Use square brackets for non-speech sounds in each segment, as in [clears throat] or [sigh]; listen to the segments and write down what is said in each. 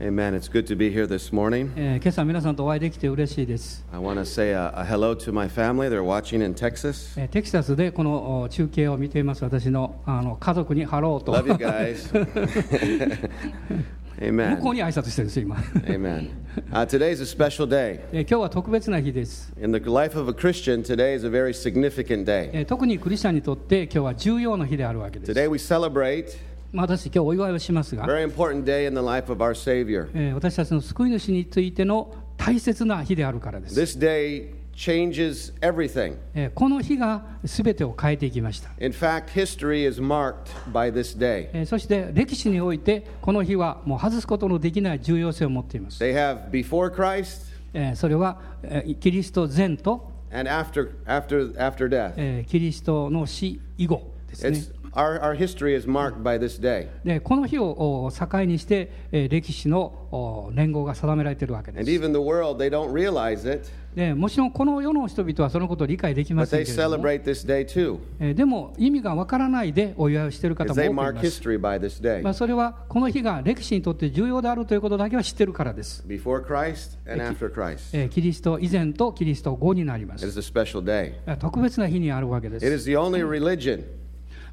Amen. It's good to be here this morning. えー今朝皆さんとお会いできて嬉しいです、 I want to say a, a hello to my family. They're watching in Texas. えーテキサスでこのお中継を見ています私のあの家族にハローと Love you guys. 向[laughs] [laughs] こう Amen. に挨拶してるんです今、 Amen. Uh, today's a special day. [laughs] えー今日は特別な日です、 In the life of a Christian, today is a very significant day. えー特にクリスチャンにとって今日は重要な日であるわけです、 Today we celebrate まあ、私今日お祝いをしますが私たちの救い主についての大切な日であるからです。この日がすべてを変えていきました。そして歴史において、この日はもう外すことのできない重要性を持っています。They それはキリスト前と and キリストの死以後ですね。この日を境にして歴史の年号が定められているわけです。でもちろんこの世の人々はそのことを理解できません、でも意味がわからないでお祝いをしている方も多くいます、あ、それはこの日が歴史にとって重要であるということだけは知ってるからです。キリスト以前とキリスト後になります。特別な日にあるわけです。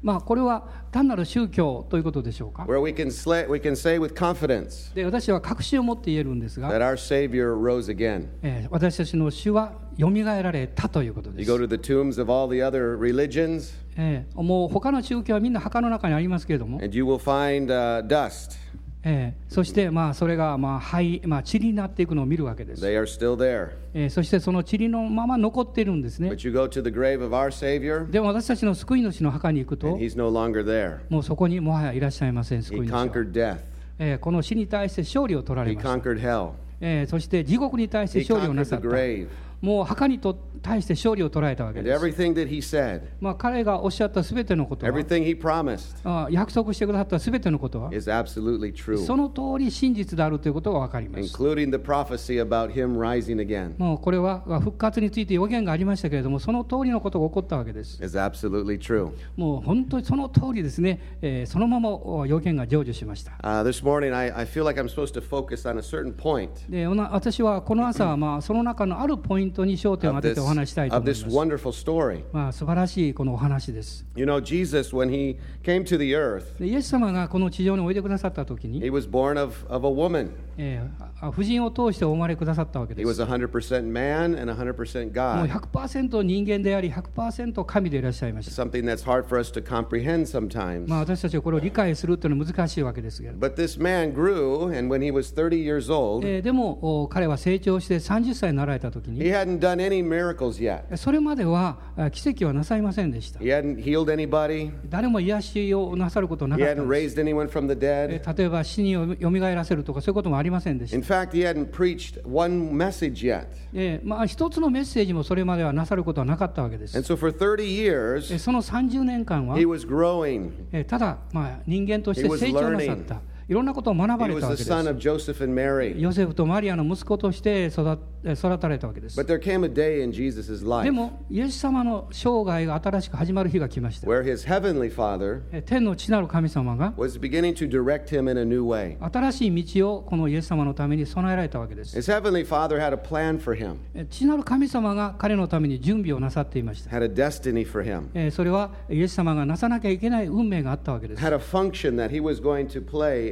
まあこれは単なる宗教ということでしょうか where we can, sla- we can say with confidence で私は確信を持って言えるんですが that our Savior rose again. えー私たちの主はよみがえられたということで You す go。to the tombs of all the other religions, えーもう他の宗教はみんな墓の中にありますけれども、and you will find uh, dust. えーそしてまあそれがまあ灰、まあ、塵になっていくのを見るわけです。They are still there. えーそしてその塵のまま残っているんですね。But you go to the grave of our Savior, でも私たちの救い主の墓に行くと、He's no longer there. もうそこにもはやいらっしゃいません、救 He い主は。conquered death, えーこの死に対して勝利を取られ He ました。conquered hell, えーそして地獄に対して He 勝利をな conquered さ the った。grave. もう墓にと対して勝利を捉えたわけです。Said, まあ彼がおっしゃったすべてのことは、約束してくださったすべてのことは、その通り真実であるということが分かります。もうこれは復活について予言がありましたけれども、その通りのことが起こったわけです。もう本当にその通りですね、えー、そのまま予言が成就しました。私はこの朝、まあ、その中のあるポイントに焦点を当ててお話したいと思います。まあ、素晴らしいこのお話です。You know, Jesus, when He came to the earth, でイエス様がこの地上においでくださったときに、He was born of, of a woman. えー、夫人を通してお生まれくださったわけです。Man もう100%人間であり、100%神でいらっしゃいました。まあ私たちはこれを理解するといのは難しいわけですけ。え、でも彼は成長して30歳になられたときに、それまでは奇跡はなさいませんでした。誰も癒しをなさることなかった。例えば死によみがえらせるとか、そういうこともありませ。ませんでした In。fact, he hadn't preached one message yet. えーまあ、一つのメッセージもそれまではなさることはなかったわけです。And so for 30え years, ーその30年間は he、was growing. えーただ、まあ、人間として He was 成長なさっ learning. た。いろんなことを学ばれたわけです。ヨセフとマリアの息子として育え育たれたわけです。でも、イエス様の生涯が新しく始まる日が来ました。天の地なる神様が.新しい道をこのイエス様のために備えられたわけです。地なる神様が彼のために準備をなさっていました。それはイエス様がなさなきゃいけない運命があったわけです。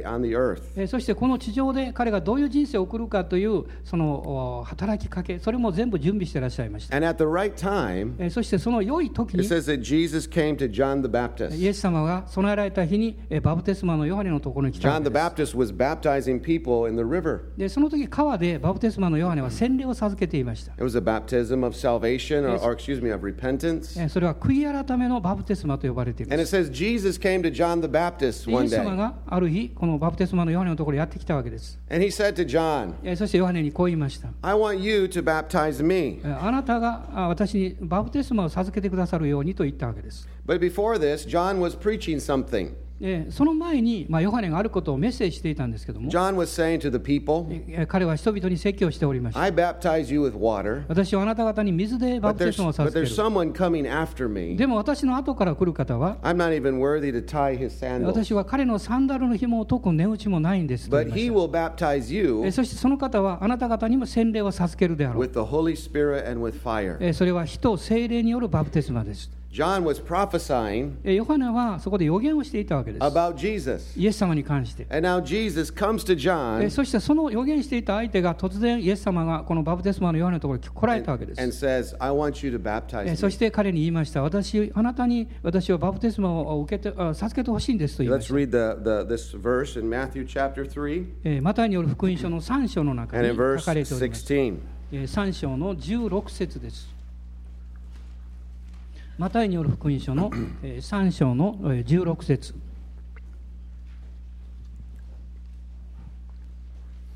On the earth. えーそしてこの地上で彼がどういう人生を送るかというそのお働きかけ、それも全部準備していらっしゃいました。And at the right time, えーそしてその良い時 it に says that Jesus came to John the イ Baptist. エス様が備えられた日にえーバプテスマのヨハネのところに来たわ John け the。Baptist was baptizing people in the river. でその時川でバプテスマのヨハネは洗礼を授けていました。It was a baptism of salvation, or, or excuse me, of repentance. えーそれは悔い改めのバプテスマと呼ばれていま And す。it says Jesus came to John the Baptist でイ one エス様 day. がある日、このバプテスマのヨハネのところにやってきたわけです。And he said to John, えーそしてヨハネにこう言いました。I want you to baptize me. えーあなたがあ私にバプテスマを授けてくださるようにと言ったわけです。But before this, John was preaching something. その前に、まあ、ヨハネがあることをメッセージしていたんですけども、彼は人々に説教しておりました。私はあなた方に水でバプテスマをさせてくれる。でも私の後から来る方は、私は彼のサンダルの紐を解く根打ちもないんです。But そしてその方はあなた方にも洗礼を授けるであろう。それは人、精霊によるバプテスマです。John was prophesying えーヨハネはそこで予言をしていたわけです。about Jesus. イエス様に関して。And now Jesus comes to え John ーそしてその予言していた相手が突然イエス様がこのバプテスマのヨハネのところに来られたわけです。and says, I want you to えー baptize そ me. して彼に言いました。私、あなたに私はバプテスマを受けてあ授けてほしいんですと言いま Let's した。read the, the, this verse in Matthew chapter 3えーマタイによる福音書の3章の中 and に in 書 verse かれております。16. えー3章の16節です。マタイによる福音書の [clears throat] えー3章のえー16節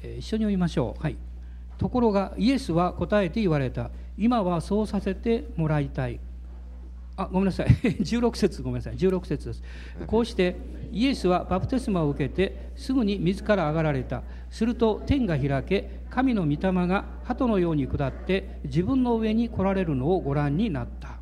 えー一緒に読みましょう。はい。ところがイエスは答えて言われた。今はそうさせてもらいたい。あごめんなさい [laughs] 16節ごめんなさい16節ですこうしてイエスはバプテスマを受けてすぐに水から上がられたすると天が開け神の御霊が鳩のように下って自分の上に来られるのをご覧になった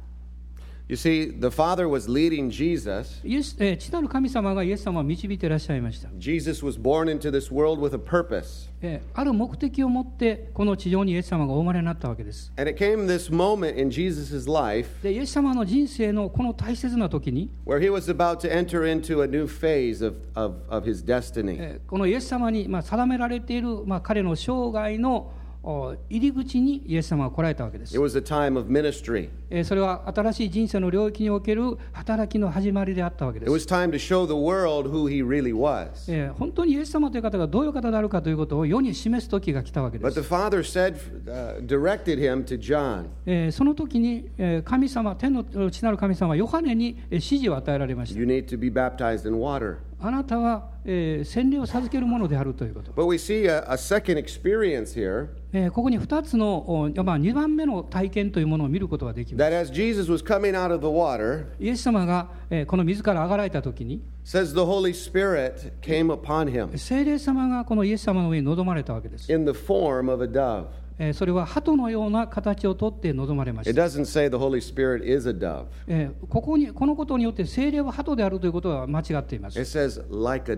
You see, the Father was leading Jesus. イエス、えー父なる神様がイエス様を導いていらっしゃいました、Jesus was born into this world with a purpose. えーある目的を持ってこの地上にイエス様がお生まれになったわけです And it came this moment in Jesus' life でイエス様の人生のこの大切な時に where he was about to enter into a new phase of, of, of his destiny. えーこのイエス様に、まあ、定められている、まあ、彼の生涯のお入り口にイエス様が来られたわけで It す、was a time of ministry. えーそれは新しい人生の領域における働きの始まりであったわけで It す、was time to show the world who he really 本当にイエス様という方がどういう方であるかということを世に示す時が来たわけで But す the Father said, uh, directed him to John. えーその時に、えー神様天の父なる神様はヨハネにえー指示を与えられました You need to be baptized in water. あなたは、えー、洗礼を授けるものであるということ。え、ここに2つの、まあ、2番目の体験というものを見ることができます。イエス様が、え、この水から上がられたときに、says 聖霊様がこのイエス様の上に臨まれたわけです。えーそれは鳩のような形をとって臨まれました、ここにこのことによって聖霊は鳩であるということは間違っています。It says like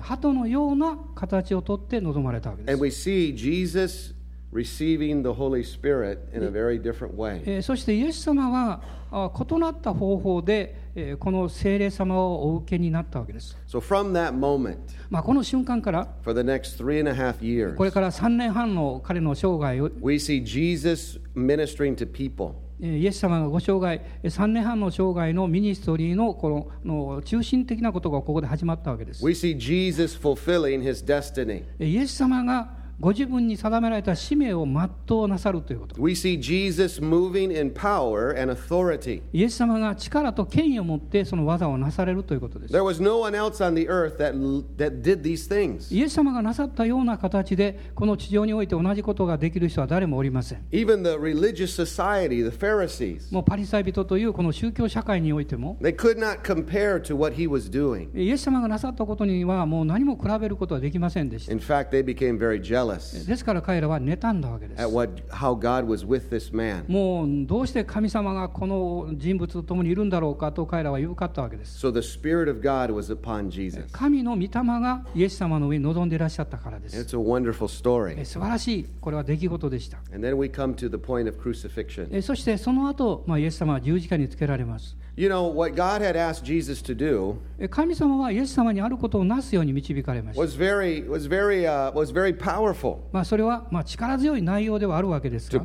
鳩のような形をとって臨まれたわけで And す、we see Jesus receiving the Holy Spirit in a very different way. えーそしてイエス様はあ異なった方法で、えーこの聖霊様をお受けになったわけです、So from that moment, まあ、この瞬間から for the next three and a half years, これから3年半の彼の生涯を we see Jesus ministering to people. えーイエス様がご生涯、えー3年半の生涯のミニストリーのこのの中心的なことがここで始まったわけです。We see Jesus fulfilling his destiny. えーイエス様がご自分に定められた使命を全うなさるということ。We see Jesus moving in power and authority. イエス様が力と権威を持ってその技をなされるということです。There was no one else on the earth that, that did these things. イエス様がなさったような形でこの地上において同じことができる人は誰もおりません。Even the religious society, the Pharisees, もうパリサイ人というこの宗教社会においても they could not compare to what he was doing. イエス様がなさったことにはもう何も比べることはできませんでした。In fact, they became very jealous ですから彼らは妬んだわけです at。what, how God was with this man. もうどうして神様がこの人物と共にいるんだろうかと彼らは言うかったわけです。So the Spirit of God was upon Jesus. 神の御霊がイエス様の上に臨んでいらっしゃったからです。It's a wonderful え story. 素晴らしい、これは出来事でした。And then we come to the point of crucifixion. えそしてその後、まあイエス様は十字架につけられます。You know, what God had asked Jesus to do え神様はイエス様にあることをなすように導かれました。was very, was very, uh, was very powerful まあそれはまあ力強い内容ではあるわけですが。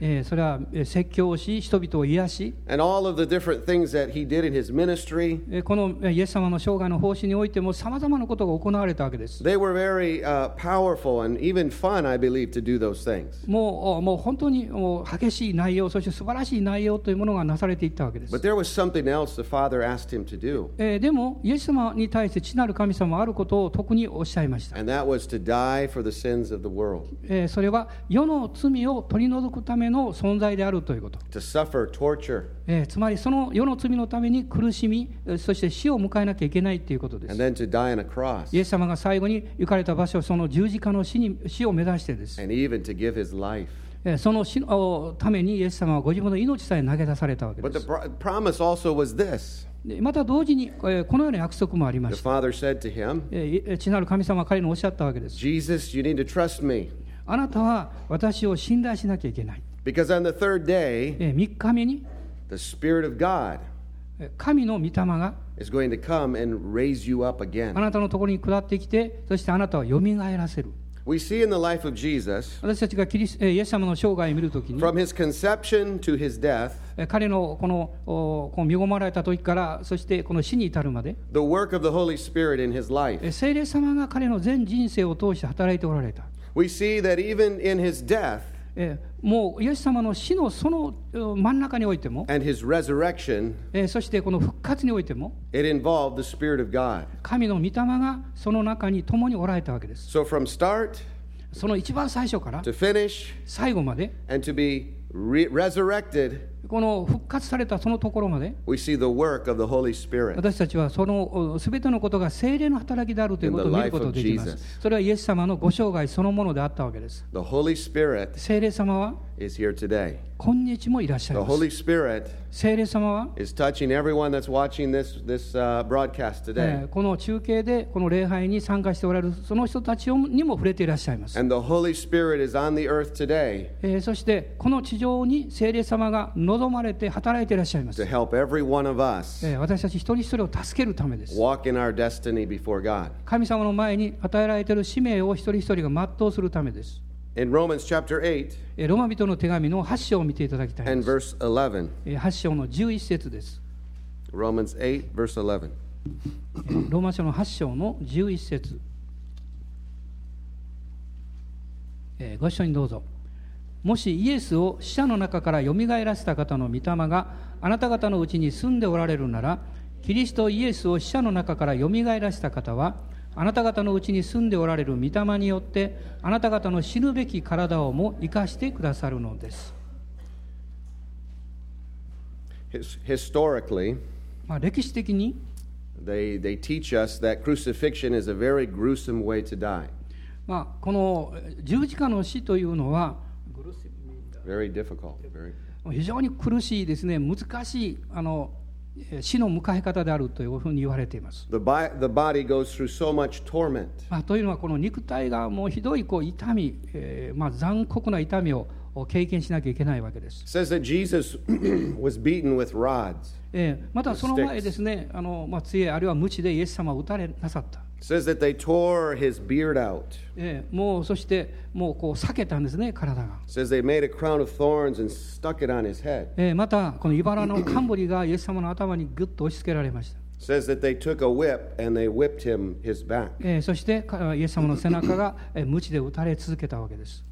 えそれは説教をし、人々を癒し。このイエス様の生涯の奉仕においても、さまざまなことが行われたわけです。もう本当に激しい内容、そして素晴らしい内容というものがなされていったわけです。でも、イエス様に対して、父なる神様はあることを特におっしゃいました。To die for the sins of the world, えーそれは世の罪を取り除くための存在であるということ。to suffer torture, えーつまりその世の罪のために苦しみ、えーそして死を迎えなきゃいけないということで and す。then to die on a cross, イエス様が最後に行かれた場所、その十字架の死に死を目指してです。and even to give his life. えーその死のためにイエス様はご自分の命さえ投げ出されたわけで But the promise also was this でまた同時に、えーこのような約束もありました。Him, 父なる神様は彼におっしゃったわけです。Jesus, you need to trust me, あなたは私を信頼しなきゃいけない。because on the third day, えー3日目に the Spirit of God えー神の御霊が is going to come and raise you up あ again. なたのところに下ってきて、そしてあなたをよみがえらせる。We see in the life of Jesus, 私たちがキリスえーイエス様の生涯を見るときに、from his conception to his death, えー彼のこのおこの身ごもられた時から、そしてこの死に至るまで、the work of the Holy Spirit in his え life. ー聖霊様が彼の全人生を通して働いておられた。We see that even in his death えーもうイエス様の死のその真ん中においても、そしてこの復活においても、神の御霊がその中に共におられたわけです。So、その一番最初から、to finish, 最後まで、and この復活されたそのところまで.私たちはそのすべてのことが精霊の働きであるということを見ることができます。それはイエス様のご生涯そのものであったわけです。精霊様は is here today. 今日もいらっしゃい The いま Holy。Spirit 精霊様は、is touching everyone that's watching this, this uh, broadcast え today. ーこの中継でこの礼拝に参加しておられるその人たちにも触れていらっしゃいます。And the Holy Spirit is on the earth today えーそしてこの地上に精霊様が望まれて働いていらっしゃいます。to help every one of us えー私たち一人一人を助けるためです。walk in our destiny before God. 神様の前に与えられている使命を一人一人が全うするためです。In Romans chapter 8えーローマ人の手紙の8章を見ていただきたいです。verse 11, えー8章の11節です。Romans 8, verse 11. えーローマ書の8章の11節えーご一緒にどうぞ。もしイエスを死者の中からよみがえらせた方の御霊があなた方のうちに住んでおられるなら、キリストイエスを死者の中からよみがえらせた方は、あなた方のうちに住んでおられる御霊によって、あなた方の死ぬべき体をも生かしてくださるのです。His, historically, まあ、歴史的に、they, they teach us that crucifixion is a very gruesome way to die, まあ、このえー十字架の死というのは、very difficult. Very, 非常に苦しいですね、難しいあのえー死の迎え方であるというふうに言われています。the, bi- the body goes through so much torment. まあ、というのは、この肉体がもうひどいこう痛み、えーまあ、残酷な痛みを経験しなきゃいけないわけです。It says that Jesus [clears throat] was beaten with rods. えーまたその前ですね、あのまあ、杖あるいは鞭でイエス様を打たれなさった。Says that they tore his beard out. えーもうそしてもうこう避けたんですね、体が。Says they made a crown of thorns and stuck it on his head. えーまた、この茨の冠がイエス様の頭にぐっと押し付けられました。Says that they took a whip and they whipped him his back. えーそしてかイエス様の背中がえー鞭で打たれ続けたわけです。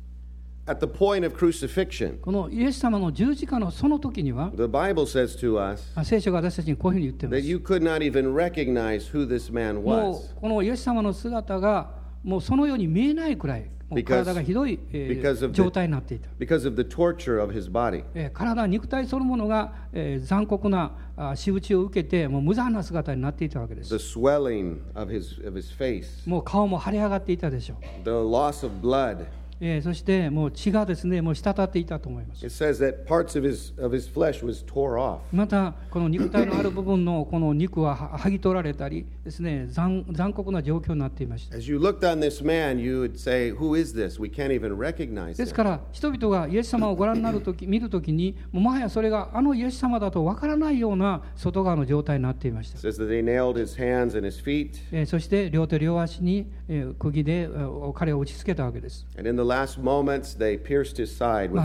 At the point of crucifixion, このイエス様の十字架のその時には、the Bible says to us あ聖書が私たちにこういうふうに言っていま that す。you could not even recognize who this man も was うこのイエス様の姿がもうそのように見えないくらい、もう Because- 体がひどい、えー because of the- 状態になっていた。because of the torture of his body. えー体、肉体そのものが、えー残酷なあ仕打ちを受けて、もう無残な姿になっていたわけです。The swelling of his, of his face, もう顔も腫れ上がっていたでしょう。the loss of blood. えーそしてもう血がですね、もう滴っていたと思います。It says that parts of his, of his flesh was tore off. また、この肉体のある部分のこの肉はは剥ぎ取られたりですね、残残酷な状況になっていました。As you looked on this man, you would say, Who is this? We can't even recognize です.から、人々がイエス様をご覧になるとき、見るときに、もはやそれがあのイエス様だとわからないような外側の状態になっていました It。says that they nailed his hands and his feet. えーそして両手両足に、えー釘でえー彼を打ちつけたわけです。And in the moments,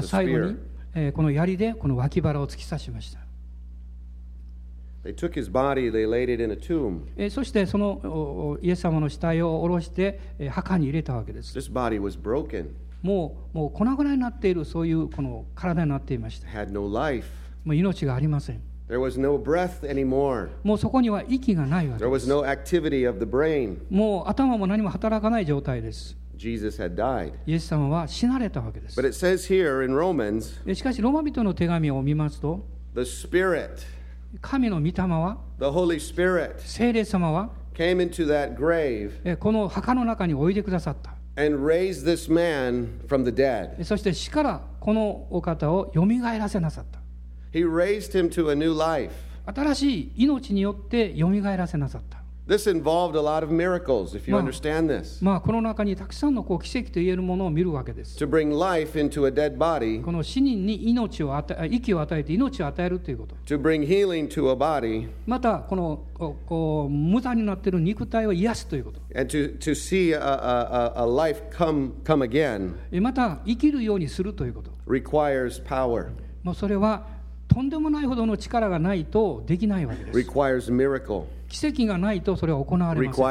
最後に、この槍でこの脇腹を突き刺しました。そしてそのイエス様の死体を下ろして墓に入れたわけです。もう,もう粉々になっているそういうこの体になっていました。もう命がありません。もうそこには息がないわけです。もう頭も何も働かない状態です。Jesus had died. イエス様は死なれたわけです But it says here in Romans, えしかしローマ人の手紙を見ますと the Spirit, 神の御霊は the Holy Spirit, 聖霊様は came into that grave えこの墓の中においでくださった and raised this man from the dead. えそして死からこのお方をよみがえらせなさった He raised him to a new life. 新しい命によってよみがえらせなさった。This involved a lot of miracles, if you understand this. まあ、この中にたくさんのこう奇跡と言えるものを見るわけです。To bring life into a dead body, この死人に命を与え、息を与えて命を与えるということ。to bring healing to a body, また、このこう無駄になっている肉体を癒すということ。and to, to see a, a, a, life come, come again えまた、生きるようにするということ。requires power, もうそれはとんでもないほどの力がないとできないわけです。奇跡がないとそれを行われません。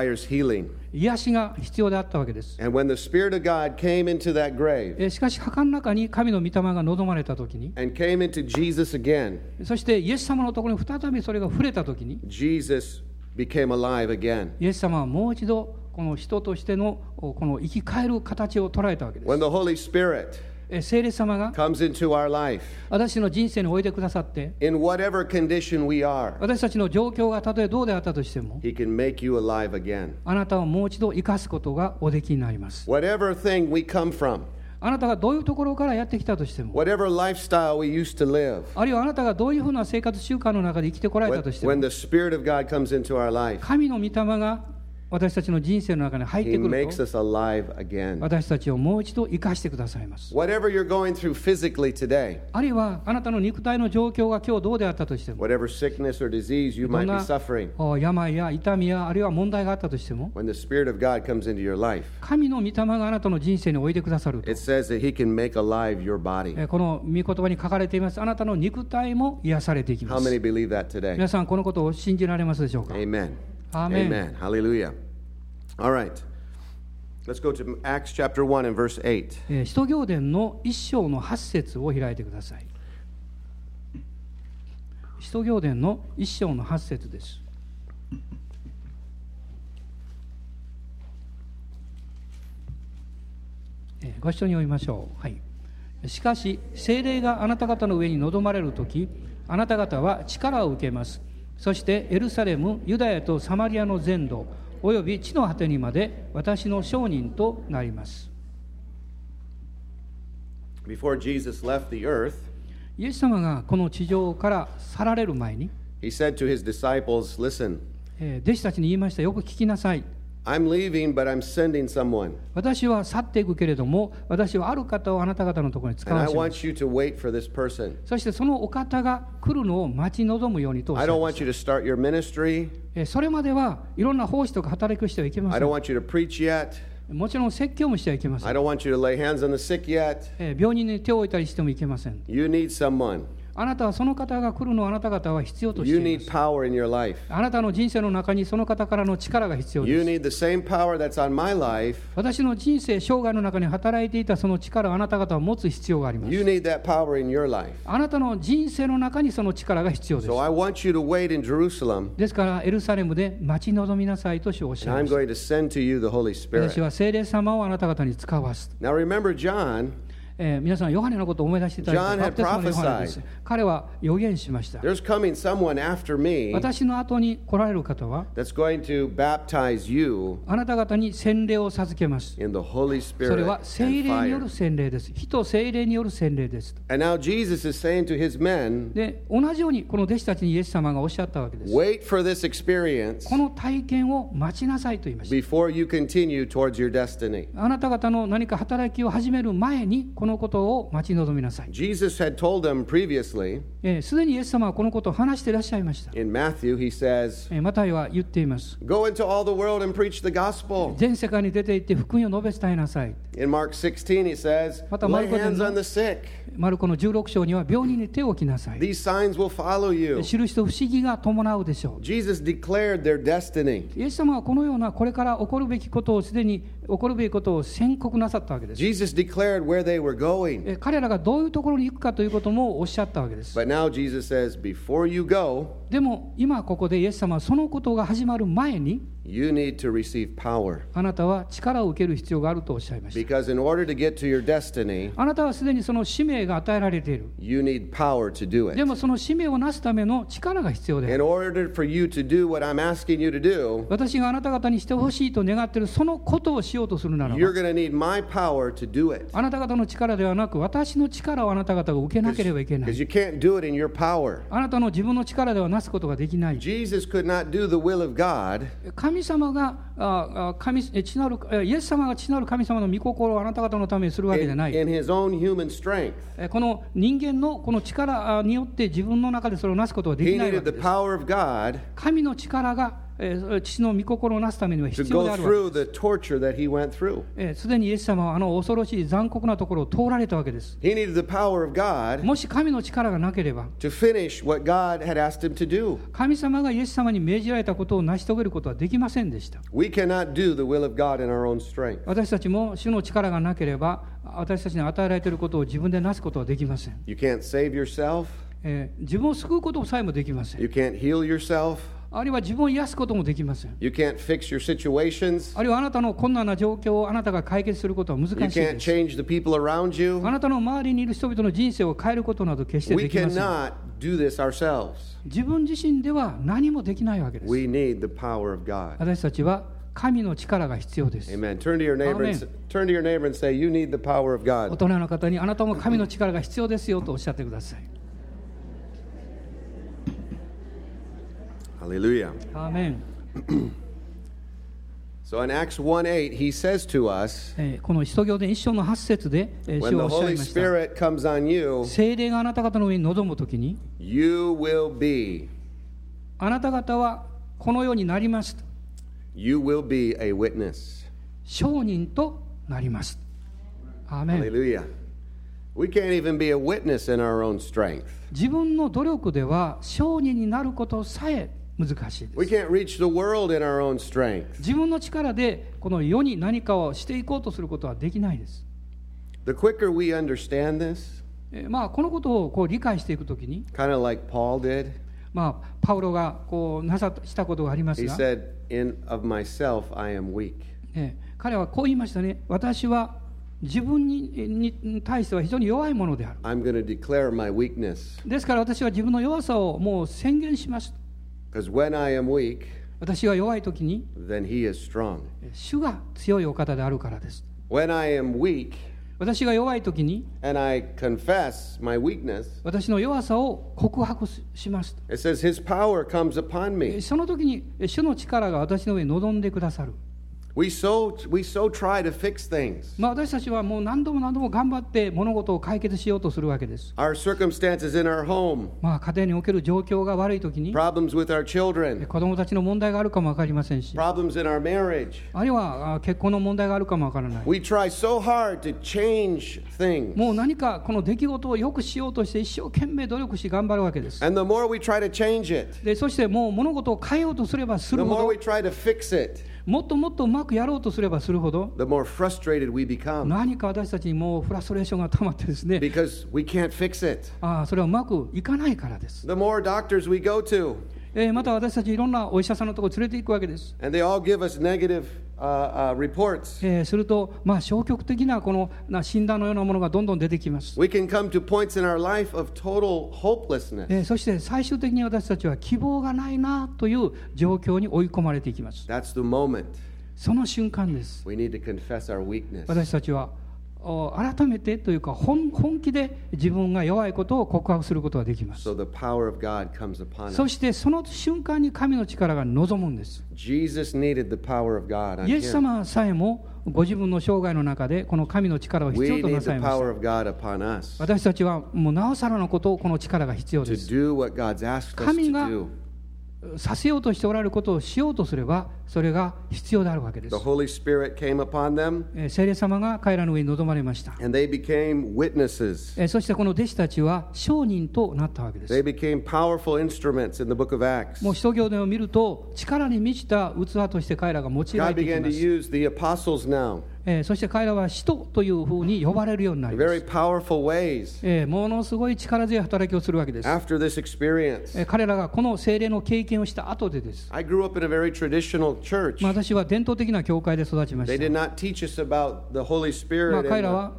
癒しが必要であったわけです。Grave, しかし、墓の中に神の御霊が望まれたときに、again, そして、イエス様のところに再びそれが触れたときに、イエス様はもう一度、この人としての,この生き返る形を捉えたわけです。When the Holy Spirit 聖霊様が私の人生においでくださって私たちの状況がたとえどうであったとしてもあなたをもう一度生かすことがおできになります。あなたがどういうところからやってきたとしてもあるいはあなたがどういうふうな生活習慣の中で生きてこられたとしても神の御霊が私たちの人生の中に入ってくると.私たちをもう一度生かしてくださいます。Whatever you're going through physically today, あるいはあなたの肉体の状況が今日どうであったとしても、whatever sickness or disease you ど might ん be な suffering, お病や痛みやあるいは問題があったとしても when the Spirit of God comes into your life, 神の御霊があなたの人生においでくださると it says that He can make alive your body. えーこの御言葉に書かれていますあなたの肉体も癒されていきま How す many believe that today? 皆さんこのことを信じられますでしょうか Amen. Amen. Amen. Hallelujah. All right. Let's go to Acts chapter 1 and verse 8. えー使徒行伝の一章の八節を開いてください使徒行伝の一章の八節ですえーご一緒に読みましょう。はい。しかし、聖霊があなた方の上に臨まれるとき、あなた方は力を受けます。そして、エルサレム、ユダヤとサマリアの全土、および地の果てにまで私の証人となります。Before Jesus left the earth, イエス様がこの地上から去られる前に、he said to his disciples, Listen, えー弟子たちに言いました。よく聞きなさい。I'm leaving, but I'm sending someone. 私は去っていくけれども、私はある方をあなた方のところに使 And わ I します。 want you to wait for this person. そしてそのお方が来るのを待ち望むようにとおっし I ゃい don't ま want した you to start your ministry. えーそれまではいろんな奉仕とか働くしてはいけま I せ don't ん。 want you to preach yet. もちろん説教もしてはいけませ I ん。 don't want you to lay hands on the sick yet. えー病人に手を置いたりしてもいけません。 You need someone. あなたはその方が来るのをあなた方は必要とす。あなたの人生の中にその方からの力が必要です。私の人生、生涯の中に働いていたその力をあなた方は持つ必要があります。あなたの人生の中にその力が必要です。ですから、エルサレムで待ち望みなさいとおっしゃいます。私は聖霊様をあなた方に使わす。Now remember John え、皆さん、ヨハネのことを思い出していただいて、バプテスヨハネです彼は予言しました。私の後に来られる方は、going to baptize あなた方に洗礼を授けます。それは聖霊による洗礼です。人聖霊による洗礼です。And now Jesus is saying to his men, で同じように、この弟子たちにイエス様がおっしゃったわけです。Wait for this experience この体験を待ちなさいと言いました。Before you continue towards your destiny. あなた方の何か働きを始める前に、ことを待ち望みなさい。Jesus had told them previously えーすでにイエス様はこのことを話していらっしゃいました。in Matthew, he says, えーマタイは言っています。Go into all the world and preach the gospel. 全世界に出て行って福音を述べ伝えなさい。In Mark 16, he says, Mata Lay Marko hands din, no? on the sick. マルコの16章には病人に手を置きなさい。These signs will follow you. 印と不思議が伴うでしょう。Jesus declared their destiny. イエス様はこのようなこれから起こるべきことをすでに起こるべきことを宣告なさったわけです。Jesus declared where they were going. え彼らがどういうところに行くかということもおっしゃったわけです。But now Jesus says, before you go, でも今ここでイエス様はそのことが始まる前に you need to receive power. あなたは力を受ける必要があるとおっしゃいました。Because in order to get to your destiny, あなたはすでにその使命が与えられている。you need power to do で it. もその使命をなすための力が必要であ In る。order for you to do what I'm asking you to do, 私があなた方にしてほしいと願っているそのことをしようとするなら you're ば、going to need my power to do it. あなた方の力ではなく、私の力をあなた方が受けなければいけない Because。you can't do it in your power. あなたの自分の力ではなすことができない。Jesus could not do the will of God 神様が、ああ神なるえイエス様が地なる神様の御心をあなた方のためにするわけじゃない。in his own human strength. えこの人間のこの力あによって自分の中でそれをなすことはで He きないわ needed け the です。power of God 神の力が、えー父の御心をなすためには必要であるわけです。すでにイエス様はあの恐ろしい残酷なところを通られたわけです。もし神の力がなければ.神様がイエス様に命じられたことを成し遂げることはできませんでした。私たちも主の力がなければ、私たちに与えられていることを自分でなすことはできません。えー自分を救うことさえもできません。You can't. あるいは自分を癒すこともできません。You can't fix your situations. あるいはあなたの困難な状況をあなたが解決することは難 You しい can't です。change the people around you. あなたの周りにいる人々の人生を変えることなど決して We できません。cannot do this ourselves. 自分自身では何もできないわけです。We need the power of God. 私たちは神の力が必要です。Amen. Turn to your neighbor and, s- turn to your neighbor and say, "You need the power of 大 God." 人の方にあなたも神の力が必要ですよとおっしゃってください。Hallelujah. アーメン。So in Acts 1:8, he says to us, えーこの使徒行伝一章の八節で、えー "When 主は the おっしゃい Holy ました。Spirit comes on you, 聖霊があなた方の上に臨むときに、you will be あなた方はこのようになりますと。you will be a witness." 証人となります。アーメン。Hallelujah. We can't even be a witness in our own strength. 自分の努力では証人になることさえ難しいで We す。can't reach the world in our own strength. 自分の力でこの世に何かをしていこうとすることはできないです。The quicker we understand this, えーまあこのことをこう理解していくときに、kind of like Paul did, まあパウロがこうなさしたことがあります he が、said, "In of myself I am weak." えー彼はこう言いましたね。私は自分にに対しては非常に弱いものである。I'm going to declare my weakness ですから私は自分の弱さをもう宣言します。Because when I am weak, 私が弱い時に then he is strong. 主が強いお方であるからです。When I am weak 私が弱い時に and I confess my weakness, 私の弱さを告白ししますと。it says his power comes upon え me. その時にえ主の力が私の上に臨んでくださる。We so we so try to fix things. まあ、私たちはもう何度も何度も頑張って物事を解決しようとするわけです。Our circumstances in our home, まあ、家庭における状況が悪い時に problems with our え children, 子供たちの問題があるかも分かりませんし、problems in our marriage. あるいはあ結婚の問題があるかも分からない。We try so hard to change things. もう何かこの出来事を良くしようとして一生懸命努力し頑張るわけです。And the more we try to change it, でそしてもう物事を変えようとすればす the るほ more ど we try to fix it, もっともっとうまくやろうとすればするほど、何か私たちにもうフラストレーションがたまってですね、ああそれはうまくいかないからです。ええまた私たちいろんなお医者さんのところ連れて行くわけです。And えすると、まあ、消極的な,このな診断のようなものがどんどん出てきます。そして最終的に私たちは希望がないなという状況に追い込まれていきます。その瞬間です。私たちは改めてというか本,気で自分が弱いことを告白することができます。そしてその瞬間に神の力が望むんです。イエス様さえもご自分の生涯の中でこの神の力を必要となさいます。私たちはもうなおさらのことをこの力が必要です。神がさせようとしておられることをしようとすればそれが必要であるわけです The。Holy Spirit came upon them えー聖霊様が彼らの上に臨まれました。and they became witnesses. えーそしてこの弟子たちは証人となったわけで They す。became powerful instruments in the book of Acts. もう使徒行伝を見ると力に満ちた器として彼らが用いら God れていき began ま to す。use the apostles now. そして彼らは使徒というふうに呼ばれるようになります。ものすごい力強い働きをするわけです。彼らがこの精霊の経験をした後でです。私は伝統的な教会で育ちました。ま、彼らは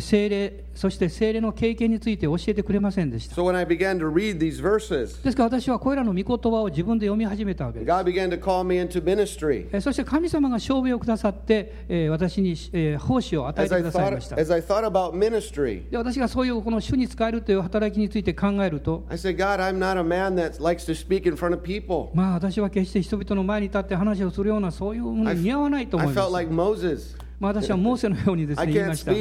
精霊そして精霊の経験について教えてくれませんでした。ですから私はこれらの御言葉を自分で読み始めたわけです。そして神様が証明をくださって私に奉仕を与えてくださいました。で私がそういうこの主に使えるという働きについて考えると、まあ私は決して人々の前に立って話をするようなそういうものに似合わないと思います。私はモーセのようにですね言いました。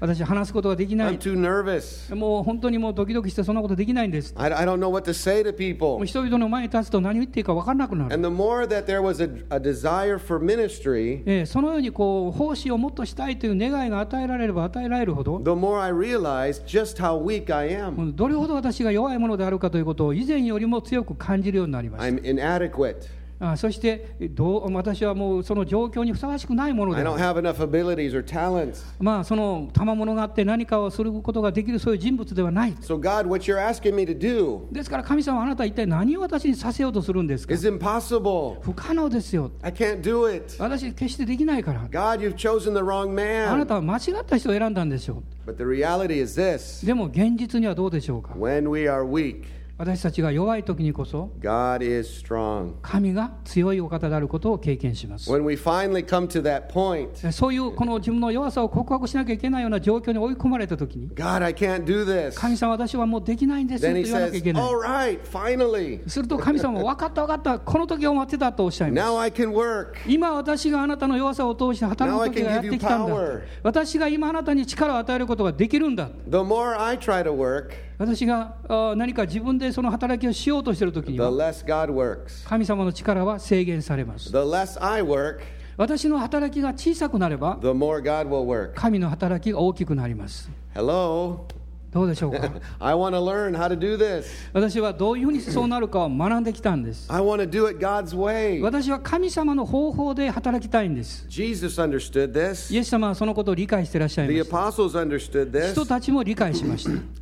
私は話すことができない。もう本当にもうドキドキしてそんなことできないんです。I, I don't know what to say to もう people. 人々の前に立つと何を言っていいか分からなくなる。And the more that there was a, a desire for ministry, えーそのようにこう奉仕をもっとしたいという願いが与えられれば与えられるほど、the more I realized just how weak I am. もうどれほど私が弱いものであるかということを以前よりも強く感じるようになりました。I'm inadequate. そしてどう私はもうその状況にふさわしくないものです。まあそのたまものがあって何かをすることができるそういう人物ではない。ですから神様あなた一体何を私にさせようとするんですか？不可能ですよ。私決してできないから。あなたは間違った人を選んだんでしょう。でも現実にはどうでしょうか？私たちが弱い時にこそ God is strong. 神が強いお方であることを経験します When we finally come to that point, そういうこの自分の弱さを告白しなきゃいけないような状況に追い込まれた時に God, I can't do this. 神様私はもうできないんですと言わなきゃいけない All right, finally. すると神様も分かった分かったこの時を待ってたとおっしゃいます Now I can work. 今私があなたの弱さを通して働く時がやってきたんだ.私が今あなたに力を与えることができるんだ The more I try to work, 私があ何か自分でその働きをしようとしている時に the は less God works. 神様の力は制限されます The 私の働きが小さくなれば the. 神の働きが大きくなります Hello? どうでしょうか？[laughs] I want to learn how to do this. 私はどういうふうにそうなるかを学んできたんです I want to do it God's way. 私は神様の方法で働きたいんです Jesus understood this. イエス様はそのことを理解していらっしゃい The ます apostles understood this. 人たちも理解しました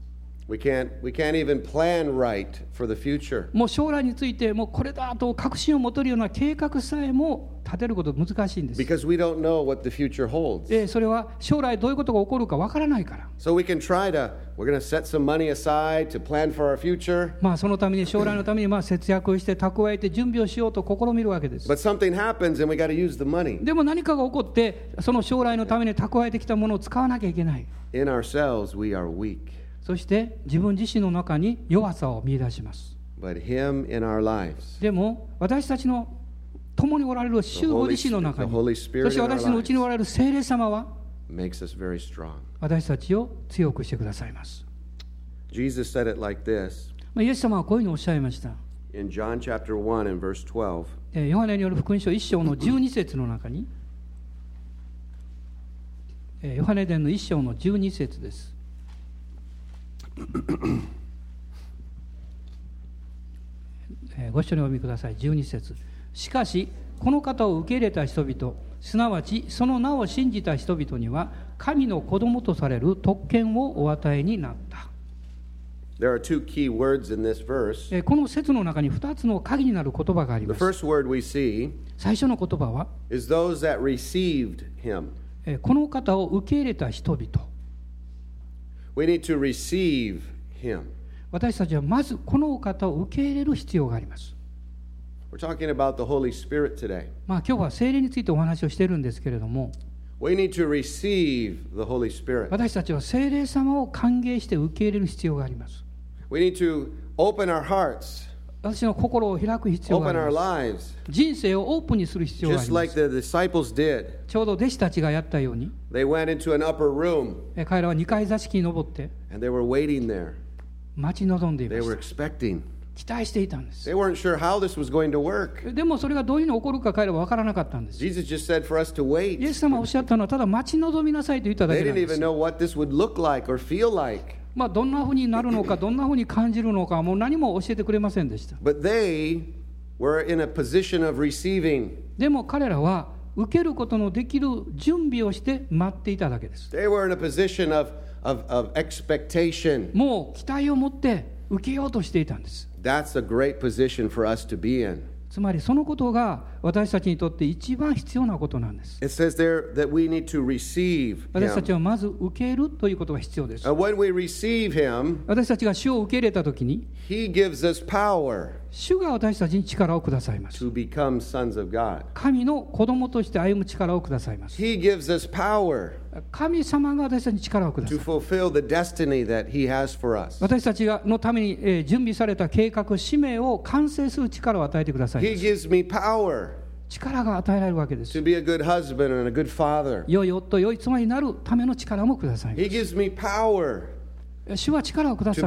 We can't we can't even plan right for the future. もう将来についてもうこれだと確信を持てるような計画さえも立てること難しいんです Because we don't know what the future holds. でそれは将来どういうことが起こるかわからないから So we can try to we're going to set some money aside to plan for our future. まあそのために将来のためにまあ節約をして蓄えて準備をしようと試みるわけです But something happens and we got to use the money. でも何かが起こってその将来のために蓄えてきたものを使わなきゃいけない In ourselves we are weak. そして自分自身の中に弱さを見出します。でも私たちの共におられる主ご自身の中にそして私のうちにおられる聖霊様は.私たちを強くしてくださいます、イエス様はこういうふうにおっしゃいました。In John chapter 1 and verse 12. えーヨハネによる福音書1章の12節の中にえーヨハネ伝の1章の12節です。えーご一緒にお読みください。12節。しかしこの方を受け入れた人々すなわちその名を信じた人々には神の子供とされる特権をお与えになった。There are two key words in this verse. えーこの説の中に2つの鍵になる言葉があります。First word we see 最初の言葉は is those that received him. えーこの方を受け入れた人々 We need to receive him. 私たちはまずこのお方を受け入れる必要があります。We're talking about the Holy Spirit today. まあ今日は聖霊についてお話をしているんですけれども、We need to receive the Holy Spirit. 私たちは聖霊様を歓迎して受け入れる必要があります。We need to open our hearts, 私の心を開く必要があります。人生をオープンにする必要があります、like、ちょうど弟子たちがやったように。彼らは2階座敷に登って。待ち望んでま期待していたんです、sure、でもそれがどういうの起こるか彼らは分からなかったんです。イエス様おっしゃったのはただ待ち望みなさいと言っただけす。まあ、どんなふうになるのか、どんなふうに感じるのか、もう何も教えてくれませんでした。でも彼らは受けることのできる準備をして待っていただけです。もう期待を持って受けようとしていたんです。つまりそのことが私たちにとって一番必要なことなんです。私たちはまず受けるということが必要です。私たちが主を受け入れたときに、主が私たちに力をくださいます。神の子供として歩む力をくださいます。神様が私たちに力をください。私たちがのために準備された計画、使命を完成する力を与えてください。力が与えられるわけです。良い夫、良い妻になるための力もください。He gives 主は力をください。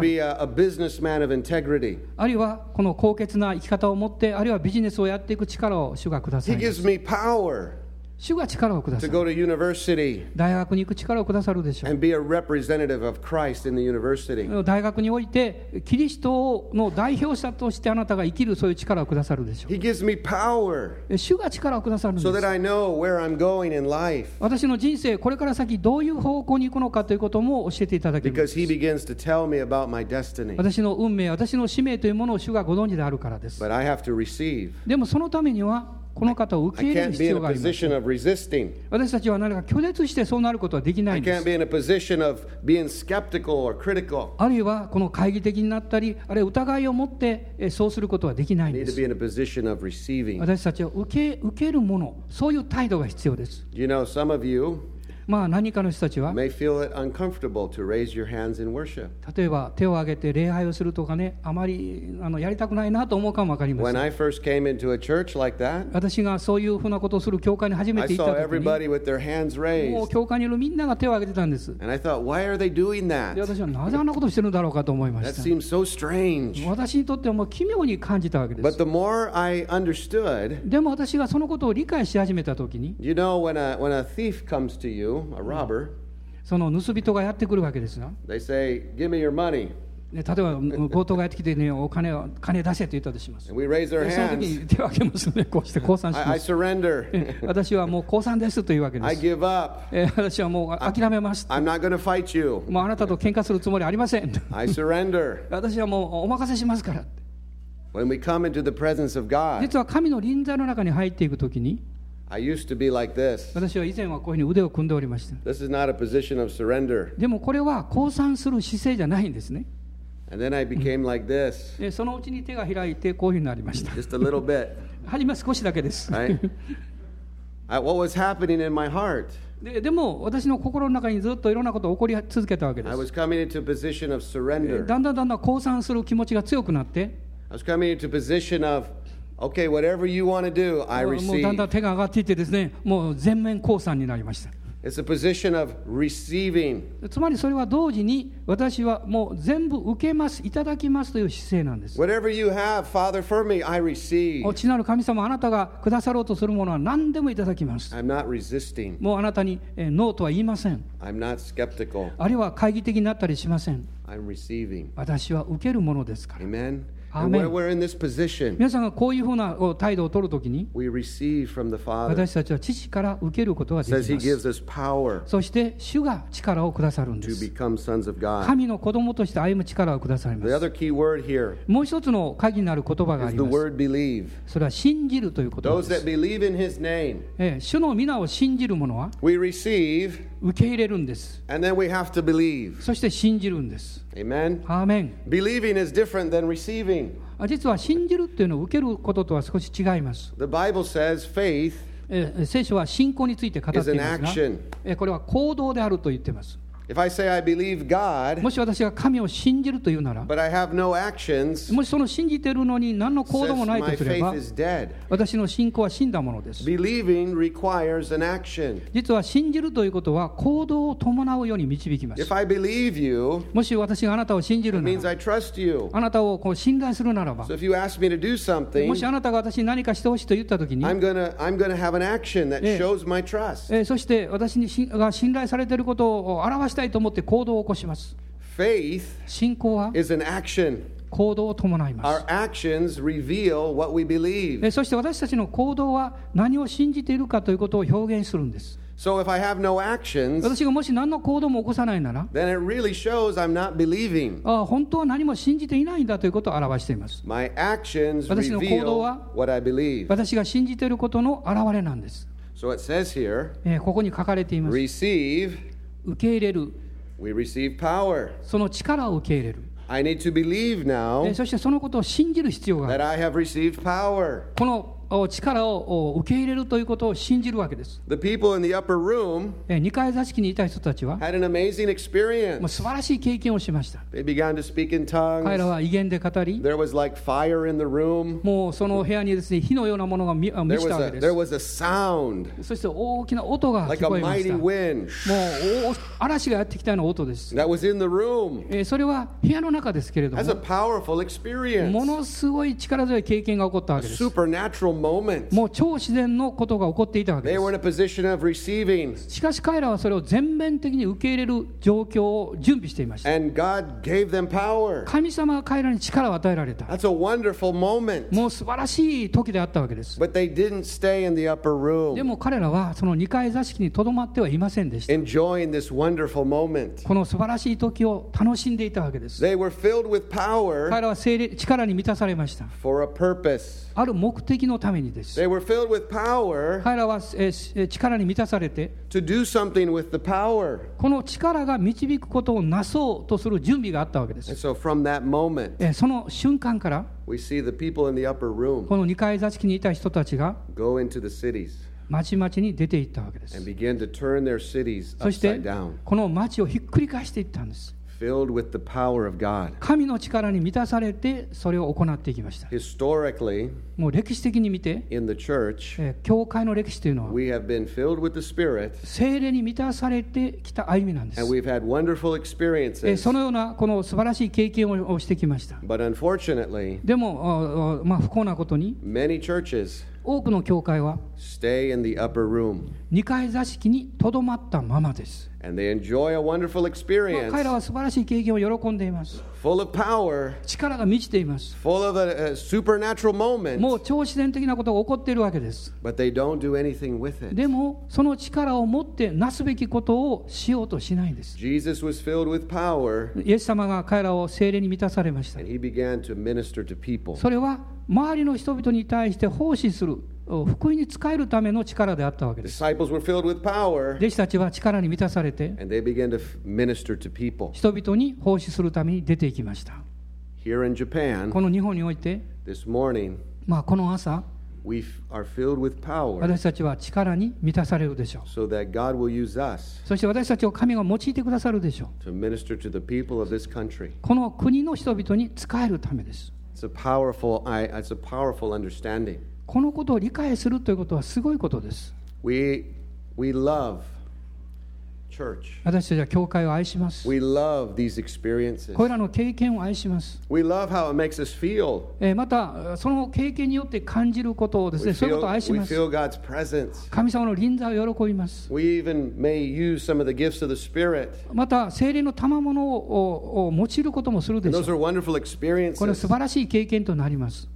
あるいはこの高潔な生き方を持って、あるいはビジネスをやっていく力を主がください。He. 主が力をくさる大学に行く力をくださるでしょう。大学において、キリストの代表者としてあなたが生きるそういう力をくださるでしょう。主が力をくださるんです。私の人生、これから先どういう方向に行くのかということも教えていただけます。私の運命、私の使命というものを主がご存知であるからです。でもそのためには、この方を受け入れる必要があります。私たちは何か拒絶してそうなることはできないんです。あるいはこの懐疑的になったり、あるいは疑いを持ってそうすることはできない。私たちは受け,受けるもの、そういう態度が必要です。You know, some of まあ、何かの人たちは例えば手を挙げて礼拝をするとかねあまりあのやりたくないなと思うかも分かりません。Like that, 私がそういうふうなことをする教会に初めて行った時にもう教会にいるみんなが手を挙げてたんです。Thought, で私はなぜあんなことをしてるんだろうかと思いました、so、私にとってはもう奇妙に感じたわけです。でも私がそのことを理解し始めたときに you know, when a, when a a robber, その盗人がやってくるわけですが they say, Give me your money. で例えば強盗がやってきてねお金を金出せと言ったとします And we raise our でその時 hands. に手を挙げますねこうして [laughs] 降参し I, ま I す surrender. え [laughs] 私はもう降参ですというわけで I す give up. え私はもう諦めます I'm not going to fight you. もうあなたと喧嘩するつもりありません I surrender. [laughs] 私はもうお任せしますから When we come into the presence of God, 実は神の臨在の中に入っていくときに I used to be like this. 私は以前はこういうふうに腕を組んでおりました This is not a position of surrender. でもこれは降参する姿勢じゃないんですね And then I became like this, でそのうちに手が開いてこういうふうになりました just a little bit, 初めは少しだけです right? I, what was happening in my heart? ででも私の心の中にずっといろんなことが起こり続けたわけで I す was coming into a position of で surrender. だんだんだんだん降参する気持ちが強くなって I was coming into a position of, okay, whatever you want to do, I もうだんだ receive. ん手が上がっていってですねもう全面降参になりました It's a position of receiving. つまりそれは同時に私はもう全部受けますいただきますという姿勢なんです Whatever you have, Father, for me, I お receive. 父なる神様あなたがくださろうとするものは何でもいただきます I'm not resisting. もうあなたにえーノーとは言いません I'm not skeptical. あるいは懐疑的になったりしません I'm receiving. 私は受けるものですから Amen. 皆さんがこういうふうな態度を取るときに私たちは父から受けることはできます。そして主が力をくださるんです。神の子供として歩む力をくださいます。もう一つの鍵になる言葉があります。それは信じるということです。主の皆を信じる者は受け入れるんです。そして信じるんです。Amen. アーメン Believing is different than receiving. あ実は信じるっていうのは受けることとは少し違います、The Bible says faith えー聖書は信仰について語っていますがこれは行動であると言っています If I say I believe もし私が神を信じるというなら、no、もしその信じているのに何の行動もないとすれば、私の信仰は死んだものです。実は信じるということは行動を伴うように導きます。もし私があなたを信じるならあなたをこう信頼するならば、so、もしあなたが私に何かしてほしいと言った時に I'm gonna, I'm gonna、ええ、そして私にしが信頼されていることを表したいと思って行動を起こします Faith 信仰は is an action. 行動を伴いま Our す actions reveal what we え believe. ーそして私たちの行動は何を信じているかということを表現するんです So if I have no actions, 私がもし何の行動も起こさないなら then it really shows I'm not believing. ああ本当は何も信じていないんだということを表しています My actions 私の行動は what I believe. 私が信じていることの表れなんです、So it says here, えーここに書かれています receive, 受け入れる we receive power. その力を受け入れる、I need to believe え now ーそしてそのことを信じる必要がある that I have received power. このお力を受け入れるということを信じるわけです。2階座敷にいた人たちは、素晴らしい経験をしました。彼らは威厳で語り、もうその部屋にです、ね、火のようなものが見満ちたわけです。そして大きな音が聞こ。もう嵐がやってきたよな音です。それは部屋の中ですけれども、ものすごい力強い経験が起こった。Moment. もう超自然のことが起こっていたわけ They で were in a position of receiving, す。しかし彼らはそれを全面的に受け入れる状況を準備していました。and God gave them power. 神様が彼らに力を与えられた。That's a wonderful moment. もう素晴らしい時であったわけです。But they didn't stay in the upper で room も彼らはその2階座敷にとどまってはいませんでした。enjoying this wonderful moment. この素晴らしい時を楽しんでいたわけです。They were filled with power 彼らは精霊力に満たされました。for a purpose. ある目的のためにです。They were filled with power 彼らはえーえー力に満たされて、to do something with the power. この力が導くことをなそうとする準備があったわけです。so from that moment, えーその瞬間から、we see the people in the upper room この2階座敷にいた人たちが go into the cities 町々に出ていったわけですそして、この町をひっくり返していったんです。Filled with the power of God. 神の力に満たされて、それを行っていきました。Historically, もう歴史的に見て、in the church, えー教会の歴史というのは、we have been filled with the Spirit 精霊に満たされてきた歩みなんです and。we've had wonderful えー experiences. そのようなこの素晴らしい経験ををしてきました。But unfortunately, でも、まあ、不幸なことに、many churches 多くの教会は stay in the upper room 2階座敷にとどまったままです。And they enjoy a wonderful まあ experience 彼らは素晴らしい経験を喜んでいます。full of power, 力が満ちています。full of a, a supernatural moment, もう超自然的なことが起こっているわけです。but they don't do anything with it. でも、その力を持ってなすべきことをしようとしないんです。Jesus was filled with power イエス様が彼らを精霊に満たされました and。he began to minister to people. それは周りの人々に対して奉仕する、福音に使えるための力であったわけです。Disciples were filled with power 弟子たちは力に満たされて、and they began to f- minister to people. 人々に奉仕するために出ていきました。Here in Japan, この日本において、this morning, まあ、この朝、we f- are filled with power 私たちは力に満たされるでしょう。so that God will use us そして私たちを神が用いてくださるでしょう。to minister to the people of this country. この国の人々に仕えるためです。It's a powerful, I, it's a powerful understanding. このことを理解するということはすごいことです。We, we love church. 私たちは教会を愛します。We love these experiences. これらの経験を愛します。We love how it makes us feel. えーまた、その経験によって感じることをです We ね、そういうことを feel, 愛し we ます。feel God's presence. 神様の臨在を喜びます。We even may use some of the gifts of the Spirit. また、精霊の賜物ををを用いることもするでし those ょう。are wonderful これは experiences. 素晴らしい経験となります。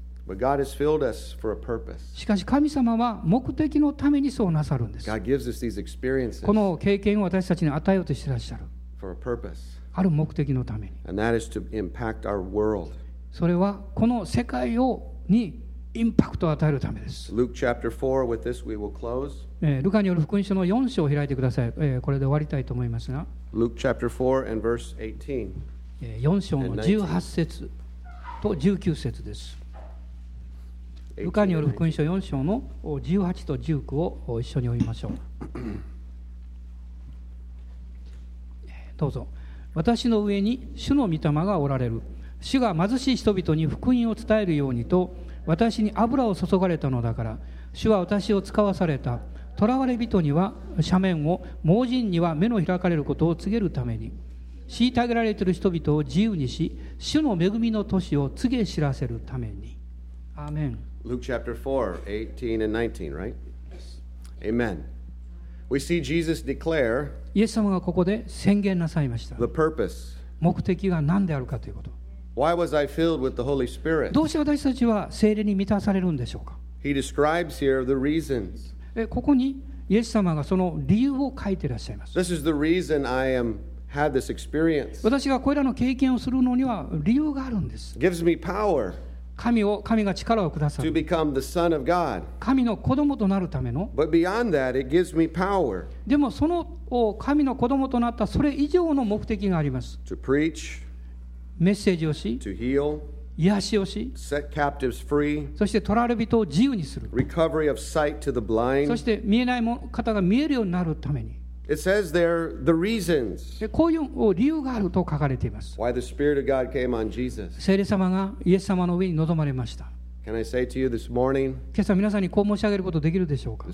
しかし神様は目的のためにそうなさるんです。この経験を私たちに与えようとしてらっしゃる。ある目的のために。それはこの世界をにインパクトを与えるためです。ルカによる福音書の4章を開いてください。これで終わりたいと思いますが。4章の18節と19節です。ルカによる福音書4章の18と19を一緒に読みましょう。[clears throat] どうぞ。私の上に主の御霊がおられる。主が貧しい人々に福音を伝えるようにと私に油を注がれたのだから。主は私を使わされた。囚われ人には斜面を盲人には目の開かれることを告げるために。虐げられている人々を自由にし主の恵みの年を告げ知らせるために。アーメン。Luke chapter 4, 18 and 19, right? Amen. We see Jesus declare イエス様がここで宣言なさいました the purpose. 目的が何であるかということ Why was I filled with the Holy Spirit? どうして私たちは聖霊に満たされるんでしょうか He describes here the reasons. えここにイエス様がその理由を書いていらっしゃいます This is the reason I am had this experience. 私がこれらの経験をするのには理由があるんです gives me power 神,を神が力をくださる神の子供となるための。でもその神の子供となったそれ以上の目的があります。Preach, メッセージをし、heal, 癒しをし、そしてとられる人を自由にする。そして見えない方が見えるようになるために。It says there the reasons こういう理由があると書かれています。聖霊様がイエス様の上に臨まれました。今朝皆さんにこう申し上げることできるでしょうか？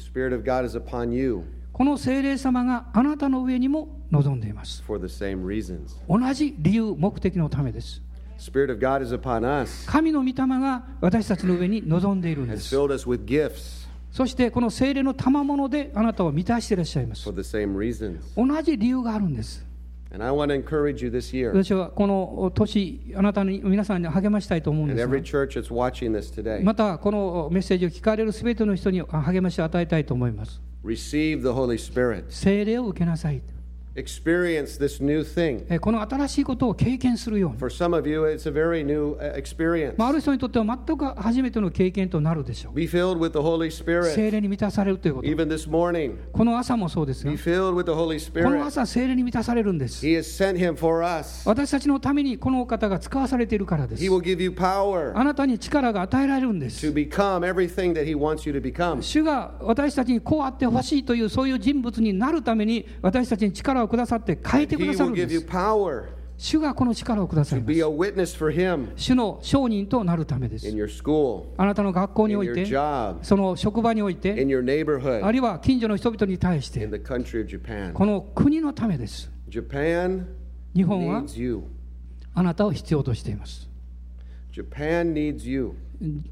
この聖霊様があなたの上にも臨んでいます。同じ理由、目的のためです。神の御霊が私たちの上に臨んでいるんです。そしてこの聖霊の賜物であなたを満たしていらっしゃいます.同じ理由があるんです私はこの年あなたに皆さんに励ましたいと思うんです.またこのメッセージを聞かれるすべての人に励ましを与えたいと思います.聖霊を受けなさい Experience this new thing. えこの新しいことを経験するように For some of you, it's a very new uh, experience. まあ、ある人にとっては全く初めての経験となるでしょう Be filled with the Holy 聖 Spirit. 霊に満たされるということ Even this morning, この朝もそうですが be filled with the Holy この Spirit. 朝聖霊に満たされるんです He has sent him for us. 私たちのためにこのお方が使わされているからです He will give you power あなたに力が与えられるんで to す become everything that he wants you to become. 主が私たちにこうあってほしいというそういう人物になるために私たちに力ををくださって変えてくださるんです。主がこの力をくださいます主の証人となるためです。あなたの学校において、その職場において、あるいは近所の人々に対して、この国のためです。日本はあなたを必要としています。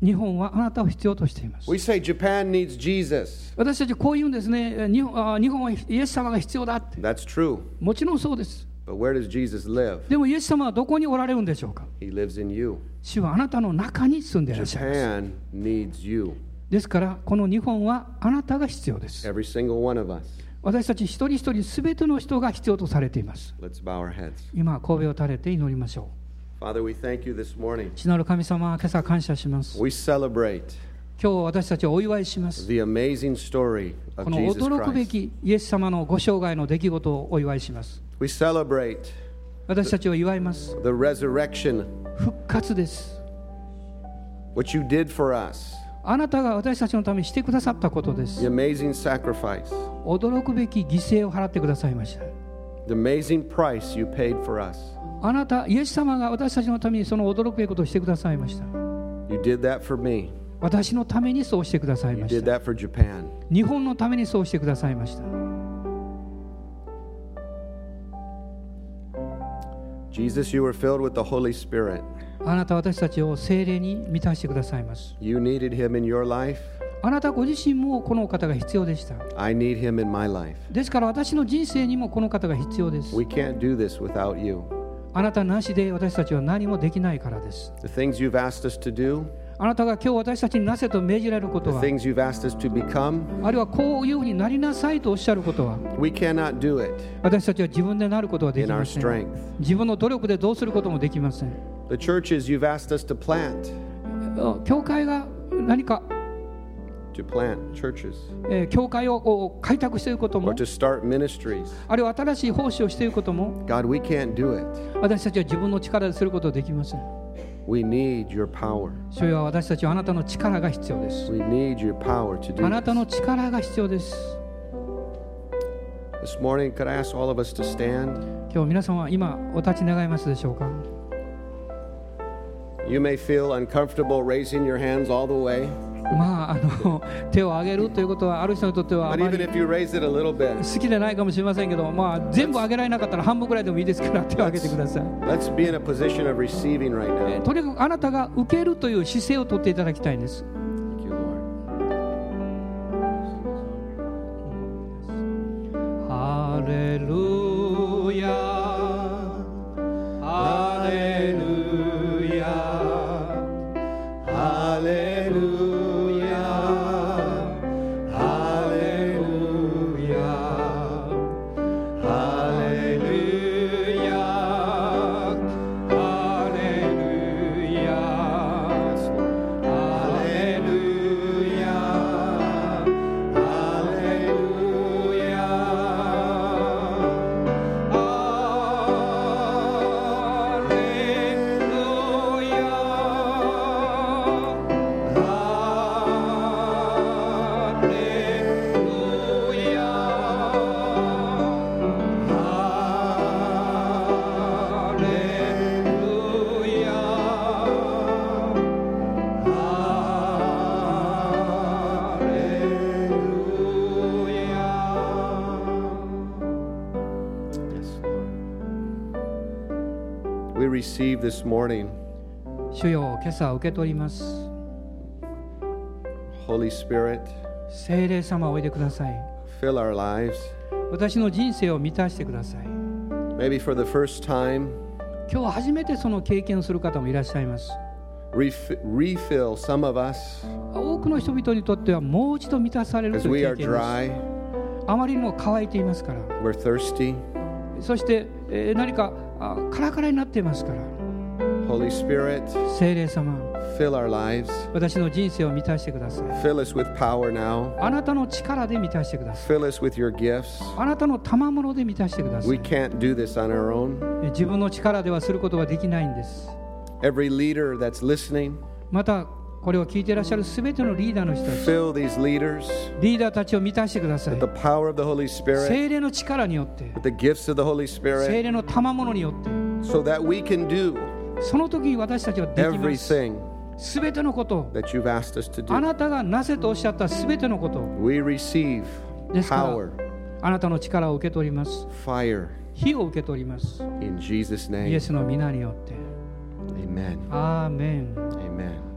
日本はあなたを必要としています We say Japan needs Jesus. 私たちこう言うんですね日本あ日本はイエス様が必要だって That's true. もちろんそうです But where does Jesus live? でもイエス様はどこにおられるんでしょうか？He lives in you. 主はあなたの中に住んでいらっしゃいます Japan needs you. ですからこの日本はあなたが必要です Every single one of us. 私たち一人一人すべての人が必要とされています Let's bow our heads. 今神戸を垂れて祈りましょ Father, we thank you this morning. う父なる神様今朝感謝します We celebrate 今日私たちはお祝いします the amazing story こ of の Jesus 驚くべ Christ. きイエス様のご生涯の出来事をお祝いします We celebrate 私たちを祝います the resurrection, 復活です what you did for us, あなたが私たちのためにしてくださったことで the す amazing sacrifice, 驚くべき犠牲を払ってくださいました the amazing price you paid for us. あなたイエス様が私たちのためにその驚くべきことをしてくださいました You did that for me. 私のためにそうしてください You まし did た that for Japan. 日本のためにそうしてくださいました Jesus, you were filled with the Holy Spirit. あなたは私たちを精霊に満たしてくださいます You needed him in your life. あなたご自身もこのお方が必要でした I need him in my life. ですから私の人生にもこの方が必要です We can't do this without you. あなたなしで私たちは何もできないからです The things you've asked us to do, あなたが今日私たちになせと命じられること the は things you've asked us to become, あるいはこういうふうになりなさいとおっしゃることは we cannot do it 私たちは自分でなることはで in き our ません strength. 自分の努力でどうすることもできません The churches you've asked us to plant, 教会が何か、to plant churches, えー教会を開拓していることも.あるいは新しい奉仕をしていることも God, we can't do it. 私たちは自分の力ですることはできません We need your power. 主よ私たちはあなたの力が必要です We need your power to あ do なた this. の力が必要です This morning, could I ask all of us to stand? 今日皆様今お立ち願いますでしょうか You may feel uncomfortable raising your hands all the way, まああの手を挙げるということはある人にとってはあまり好きでないかもしれませんけど、まあ、全部挙げられなかったら半分ぐらいでもいいですから手を挙げてください。let's be in a position of receiving right えー now. とにかくあなたが受けるという姿勢をとっていただきたいんです。we receive this morning. 主よ今朝受け取ります。Holy Spirit, 聖霊様おいでください。Fill our lives. 私の人生を満たしてください。Maybe for the first time, 今日初めてその経験する方もいらっしゃいます。Refill some of us, 多くの人々にとってはもう一度満たされるという経験です。Dry, あまりにも乾いていますから。We're thirsty. そして、私たちは、えー何かあカラカラになっていますから Holy Spirit, fill our lives. 私の人生を満たしてください Fill us with power now. あなたの力で満たしてください Fill us with your gifts. あなたの賜物で満たしてくださ We い can't do this on our own. え自分の力ではすることができないんです Every leader that's listening, またこれを聞いてらっしゃるすべてのリーダーの人たち、リーダーたちを満たしてください。Spirit, 霊の力によって、Spirit, 霊の賜物によって、so、その時に私たちはできます。すべてのこと、あなたがなぜとおっしゃったすべてのこと、power, あなたの力を受け取ります。火を受け取ります。イエスの皆によって。Amen.